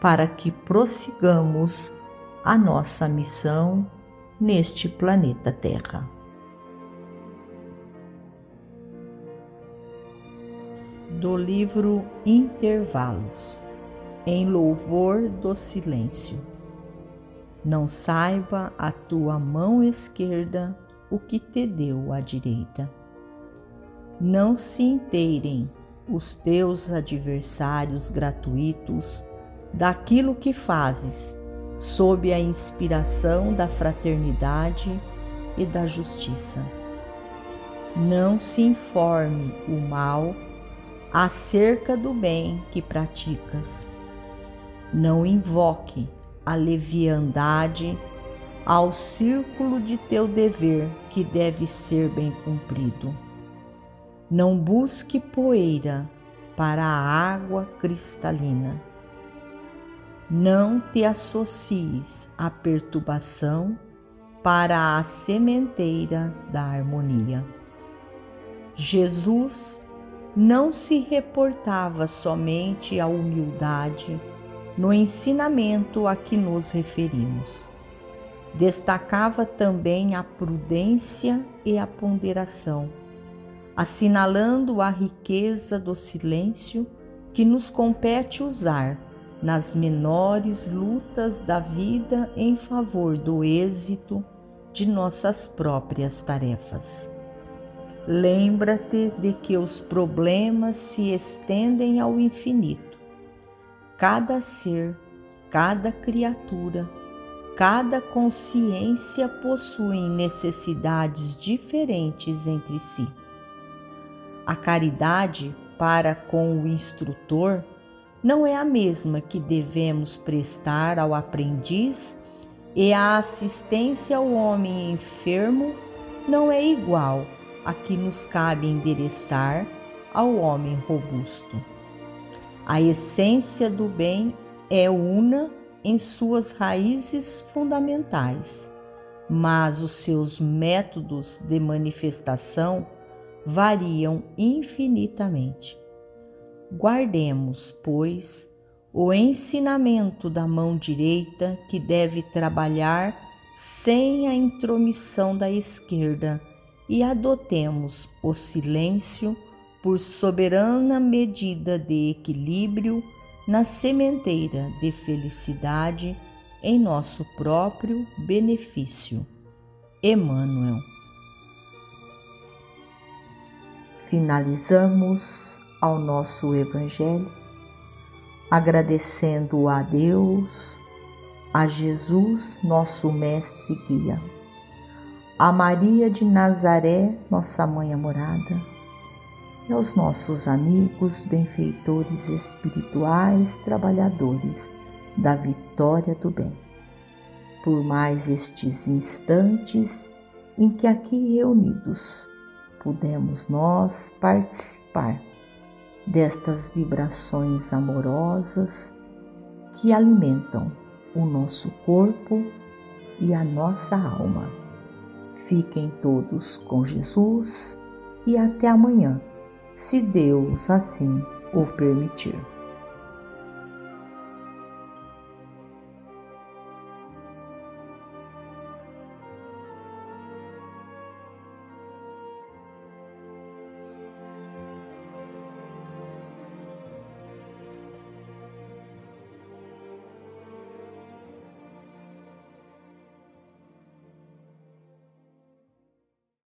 para que prossigamos a nossa missão neste planeta Terra. Do livro Intervalos Em Louvor do Silêncio. Não saiba a tua mão esquerda o que te deu a direita. Não se inteirem os teus adversários gratuitos daquilo que fazes, sob a inspiração da fraternidade e da justiça. Não se informe o mal acerca do bem que praticas. Não invoque a leviandade ao círculo de teu dever que deve ser bem cumprido. Não busque poeira para a água cristalina não te associes à perturbação para a sementeira da harmonia. Jesus não se reportava somente à humildade no ensinamento a que nos referimos. Destacava também a prudência e a ponderação, assinalando a riqueza do silêncio que nos compete usar nas menores lutas da vida em favor do êxito de nossas próprias tarefas. Lembra-te de que os problemas se estendem ao infinito. Cada ser, cada criatura, cada consciência possuem necessidades diferentes entre si. A caridade para com o instrutor não é a mesma que devemos prestar ao aprendiz e a assistência ao homem enfermo não é igual a que nos cabe endereçar ao homem robusto. A essência do bem é una em suas raízes fundamentais, mas os seus métodos de manifestação variam infinitamente. Guardemos, pois, o ensinamento da mão direita que deve trabalhar sem a intromissão da esquerda e adotemos o silêncio por soberana medida de equilíbrio na sementeira de felicidade em nosso próprio benefício. Emmanuel. Finalizamos ao nosso Evangelho, agradecendo a Deus, a Jesus, nosso Mestre e Guia, a Maria de Nazaré, nossa Mãe amorada, e aos nossos amigos, benfeitores espirituais, trabalhadores da vitória do bem. Por mais estes instantes em que aqui reunidos pudemos nós participar destas vibrações amorosas que alimentam o nosso corpo e a nossa alma. Fiquem todos com Jesus e até amanhã, se Deus assim o permitir.